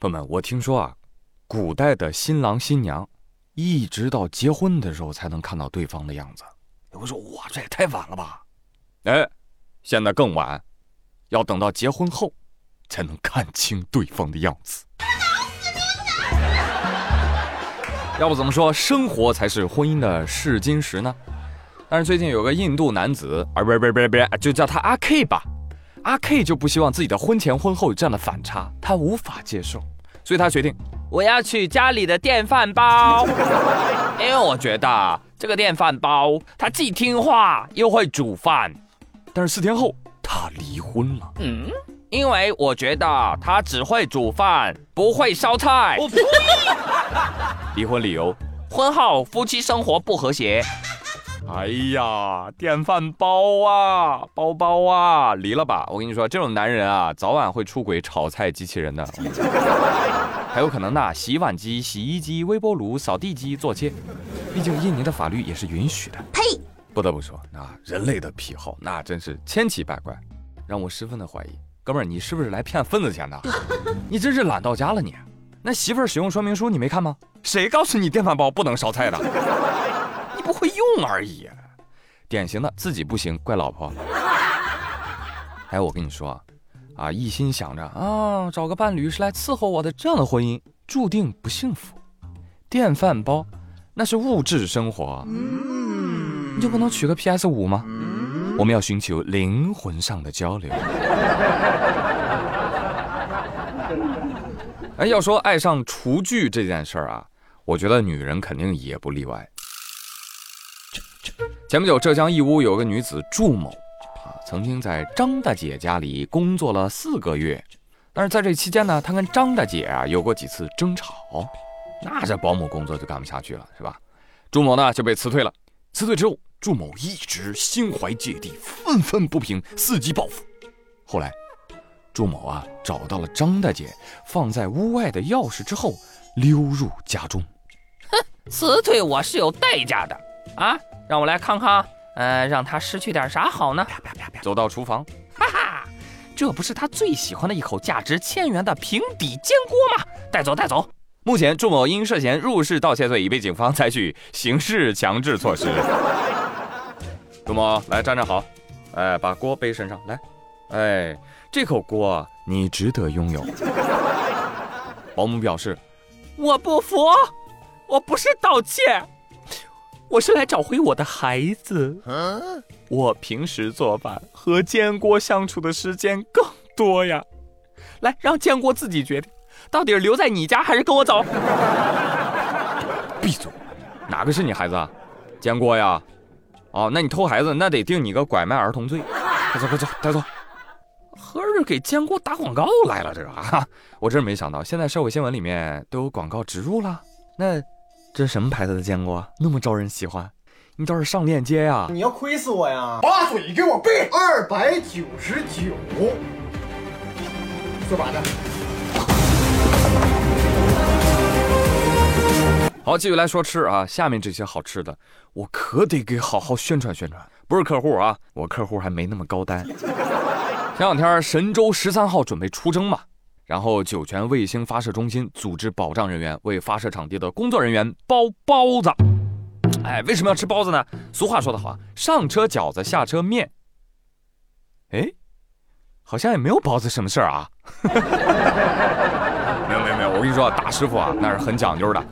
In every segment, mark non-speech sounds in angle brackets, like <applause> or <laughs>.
朋友们，我听说啊，古代的新郎新娘，一直到结婚的时候才能看到对方的样子。有人说哇，这也太晚了吧？哎，现在更晚，要等到结婚后，才能看清对方的样子。要不怎么说生活才是婚姻的试金石呢？但是最近有个印度男子，啊不是不是不不，就叫他阿 K 吧。阿 K 就不希望自己的婚前婚后有这样的反差，他无法接受，所以他决定我要去家里的电饭煲，<laughs> 因为我觉得这个电饭煲它既听话又会煮饭。但是四天后他离婚了，嗯，因为我觉得他只会煮饭，不会烧菜。我呸！<laughs> 离婚理由：婚后夫妻生活不和谐。哎呀，电饭煲啊，包包啊，离了吧！我跟你说，这种男人啊，早晚会出轨炒菜机器人的，<laughs> 还有可能呢，洗碗机、洗衣机、微波炉、扫地机做切。毕竟印尼的法律也是允许的。呸！不得不说，那人类的癖好那真是千奇百怪，让我十分的怀疑，哥们儿，你是不是来骗份子钱的？<laughs> 你真是懒到家了你！那媳妇儿使用说明书你没看吗？谁告诉你电饭煲不能烧菜的？不会用而已，典型的自己不行怪老婆。<laughs> 哎，我跟你说，啊，一心想着啊找个伴侣是来伺候我的，这样的婚姻注定不幸福。电饭煲那是物质生活，你就不能娶个 PS 五吗？我们要寻求灵魂上的交流。<laughs> 哎，要说爱上厨具这件事儿啊，我觉得女人肯定也不例外。前不久，浙江义乌有个女子祝某，啊，曾经在张大姐家里工作了四个月，但是在这期间呢，她跟张大姐啊有过几次争吵，那这保姆工作就干不下去了，是吧？祝某呢就被辞退了。辞退之后，祝某一直心怀芥蒂，愤愤不平，伺机报复。后来，祝某啊找到了张大姐放在屋外的钥匙之后，溜入家中。哼，辞退我是有代价的啊！让我来看看，呃，让他失去点啥好呢？走到厨房，哈哈，这不是他最喜欢的一口价值千元的平底煎锅吗？带走，带走。目前，祝某因涉嫌入室盗窃罪已被警方采取刑事强制措施。<laughs> 祝某，来站站好，哎，把锅背身上来，哎，这口锅你值得拥有。<laughs> 保姆表示，我不服，我不是盗窃。我是来找回我的孩子。嗯我平时做饭和建国相处的时间更多呀。来，让建国自己决定，到底是留在你家还是跟我走。闭嘴！哪个是你孩子啊？坚果呀？哦，那你偷孩子，那得定你个拐卖儿童罪。快走快走，带走。合着给建国打广告来了，这个啊，<laughs> 我真是没想到，现在社会新闻里面都有广告植入了。那。这是什么牌子的坚果？那么招人喜欢，你倒是上链接呀！你要亏死我呀！把嘴给我闭！二百九十九，说完了。好，继续来说吃啊，下面这些好吃的，我可得给好好宣传宣传。不是客户啊，我客户还没那么高单。前两天神舟十三号准备出征嘛。然后，酒泉卫星发射中心组织保障人员为发射场地的工作人员包包子。哎，为什么要吃包子呢？俗话说得好，上车饺子，下车面。哎，好像也没有包子什么事儿啊。<laughs> 没有没有没有，我跟你说，大师傅啊，那是很讲究的。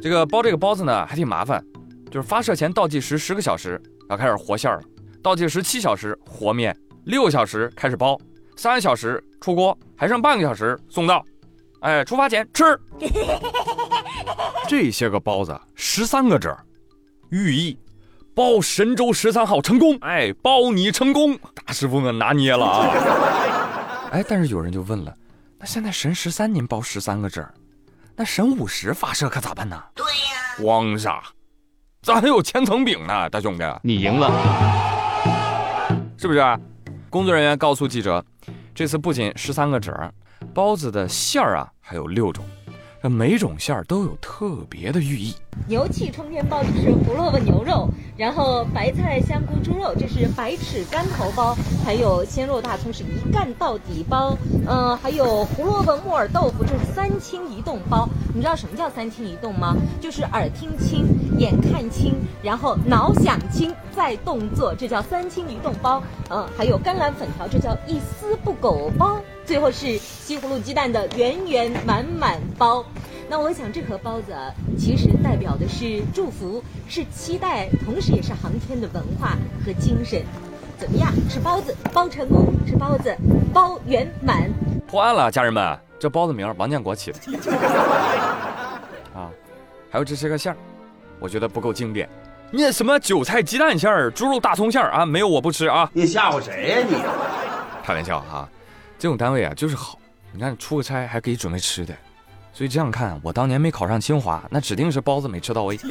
这个包这个包子呢，还挺麻烦，就是发射前倒计时十个小时，要开始和馅了；倒计时七小时和面，六小时开始包。三小时出锅，还剩半个小时送到。哎，出发前吃。<laughs> 这些个包子，十三个褶，寓意包神舟十三号成功。哎，包你成功，大师傅们拿捏了啊。<laughs> 哎，但是有人就问了，那现在神十三您包十三个褶，那神五十发射可咋办呢？对呀，慌啥？咱还有千层饼呢，大兄弟，你赢了，是不是？工作人员告诉记者。这次不仅十三个褶，包子的馅儿啊还有六种，这每种馅儿都有特别的寓意。牛气冲天包就是胡萝卜牛肉，然后白菜香菇猪肉这是白尺干头包，还有鲜肉大葱是一干到底包，嗯，还有胡萝卜木耳豆腐这是三清一动包。你知道什么叫三清一动吗？就是耳听清、眼看清，然后脑想清，再动作，这叫三清一动包。嗯，还有甘蓝粉条，这叫一丝不苟包。最后是西葫芦鸡蛋的圆圆满满包，那我想这盒包子其实代表的是祝福，是期待，同时也是航天的文化和精神。怎么样？吃包子包成功，吃包子包圆满。破案了，家人们，这包子名王建国起的 <laughs> 啊，还有这些个馅儿，我觉得不够经典。那什么韭菜鸡蛋馅儿、猪肉大葱馅儿啊？没有我不吃啊！你吓唬谁呀你？开玩笑哈。这种单位啊，就是好。你看出个差还给你准备吃的，所以这样看，我当年没考上清华，那指定是包子没吃到位。<laughs>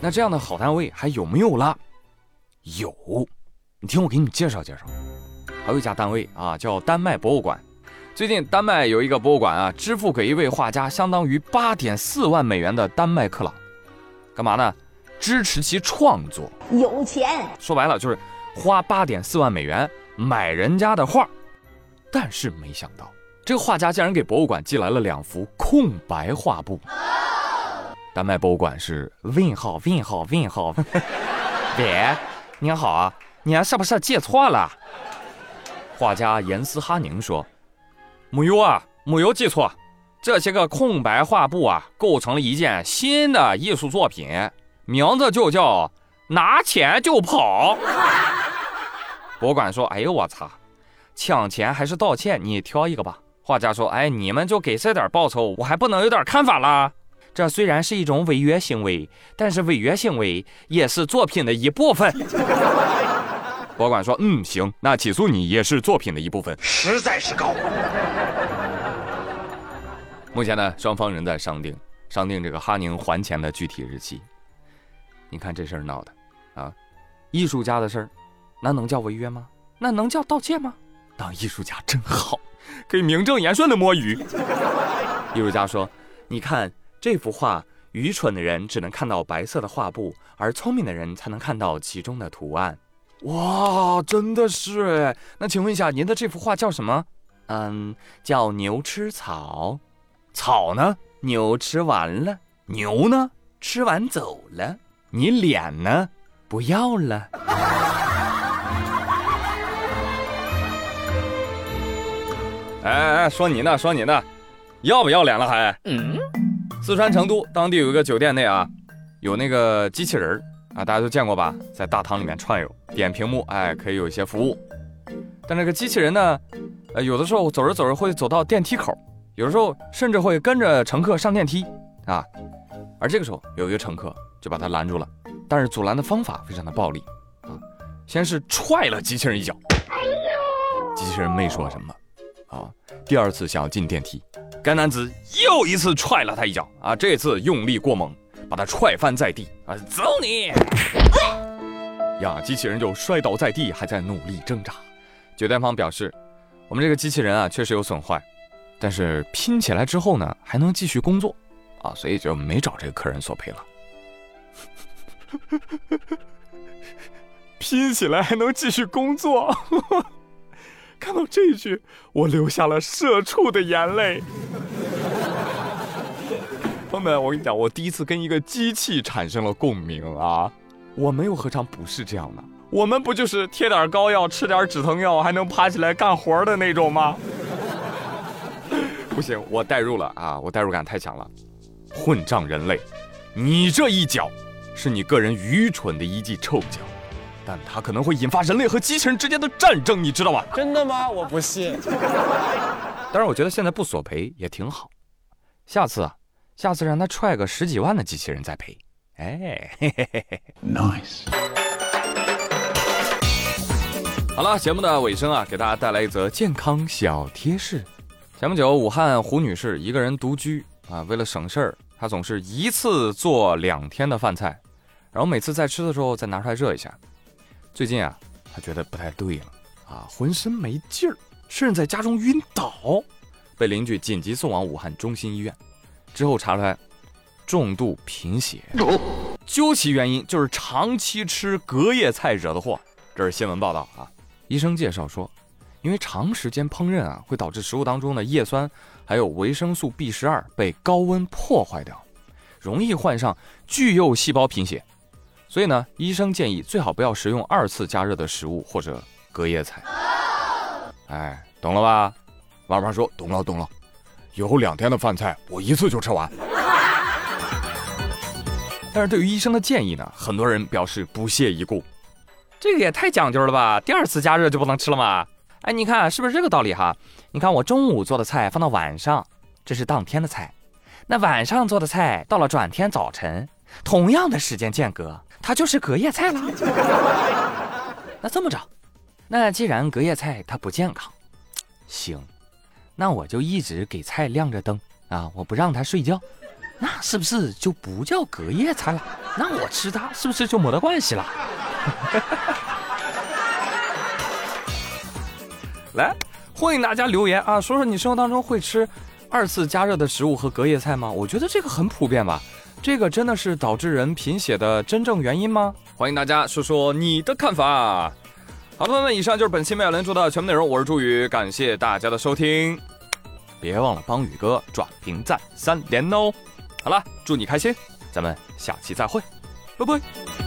那这样的好单位还有没有了？有，你听我给你们介绍介绍。还有一家单位啊，叫丹麦博物馆。最近丹麦有一个博物馆啊，支付给一位画家相当于八点四万美元的丹麦克朗，干嘛呢？支持其创作。有钱。说白了就是花八点四万美元。买人家的画，但是没想到这个画家竟然给博物馆寄来了两幅空白画布。丹麦博物馆是问号问号问号，喂，您好啊，您是不是记错了？画家严斯哈宁说：“没有啊，没有记错，这些个空白画布啊，构成了一件新的艺术作品，名字就叫拿钱就跑。”博物馆说：“哎呦我操，抢钱还是道歉？你挑一个吧。”画家说：“哎，你们就给这点报酬，我还不能有点看法啦？这虽然是一种违约行为，但是违约行为也是作品的一部分。”博物馆说：“嗯，行，那起诉你也是作品的一部分。”实在是高。目前呢，双方仍在商定，商定这个哈宁还钱的具体日期。你看这事儿闹的啊，艺术家的事儿。那能叫违约吗？那能叫盗窃吗？当艺术家真好，可以名正言顺的摸鱼。<laughs> 艺术家说：“你看这幅画，愚蠢的人只能看到白色的画布，而聪明的人才能看到其中的图案。”哇，真的是！那请问一下，您的这幅画叫什么？嗯，叫牛吃草。草呢？牛吃完了。牛呢？吃完走了。你脸呢？不要了。<laughs> 哎哎，说你呢，说你呢，要不要脸了还？嗯。四川成都当地有一个酒店内啊，有那个机器人啊，大家都见过吧，在大堂里面串悠，点屏幕，哎，可以有一些服务。但这个机器人呢，呃，有的时候走着走着会走到电梯口，有的时候甚至会跟着乘客上电梯啊。而这个时候有一个乘客就把他拦住了，但是阻拦的方法非常的暴力啊，先是踹了机器人一脚，机器人没说什么。啊！第二次想要进电梯，该男子又一次踹了他一脚啊！这次用力过猛，把他踹翻在地啊！走你！呀，机器人就摔倒在地，还在努力挣扎。酒店方表示，我们这个机器人啊确实有损坏，但是拼起来之后呢还能继续工作啊，所以就没找这个客人索赔了。<laughs> 拼起来还能继续工作。看到这一句，我流下了社畜的眼泪。<laughs> 朋友们，我跟你讲，我第一次跟一个机器产生了共鸣啊！我们又何尝不是这样呢？我们不就是贴点膏药、吃点止疼药，还能爬起来干活的那种吗？<laughs> 不行，我代入了啊！我代入感太强了。混账人类，你这一脚，是你个人愚蠢的一记臭脚。但它可能会引发人类和机器人之间的战争，你知道吗？真的吗？我不信。当然，我觉得现在不索赔也挺好。下次啊，下次让他踹个十几万的机器人再赔。哎，嘿嘿嘿嘿 nice。好了，节目的尾声啊，给大家带来一则健康小贴士。前不久，武汉胡女士一个人独居啊，为了省事儿，她总是一次做两天的饭菜，然后每次在吃的时候再拿出来热一下。最近啊，他觉得不太对了。啊，浑身没劲儿，甚至在家中晕倒，被邻居紧急送往武汉中心医院，之后查出来重度贫血，究其原因就是长期吃隔夜菜惹的祸。这是新闻报道啊，医生介绍说，因为长时间烹饪啊，会导致食物当中的叶酸还有维生素 B 十二被高温破坏掉，容易患上巨幼细胞贫血。所以呢，医生建议最好不要食用二次加热的食物或者隔夜菜。哎，懂了吧？老板说懂了懂了，以后两天的饭菜我一次就吃完。但是对于医生的建议呢，很多人表示不屑一顾。这个也太讲究了吧？第二次加热就不能吃了吗？哎，你看是不是这个道理哈？你看我中午做的菜放到晚上，这是当天的菜；那晚上做的菜到了转天早晨，同样的时间间隔，它就是隔夜菜了。<laughs> 那这么着，那既然隔夜菜它不健康，行，那我就一直给菜亮着灯啊，我不让它睡觉，那是不是就不叫隔夜菜了？那我吃它是不是就没得关系了？<laughs> 来，欢迎大家留言啊，说说你生活当中会吃二次加热的食物和隔夜菜吗？我觉得这个很普遍吧。这个真的是导致人贫血的真正原因吗？欢迎大家说说你的看法。好，朋友们，以上就是本期妙联说的全部内容。我是朱宇，感谢大家的收听，别忘了帮宇哥转评赞三连哦。好了，祝你开心，咱们下期再会，拜拜。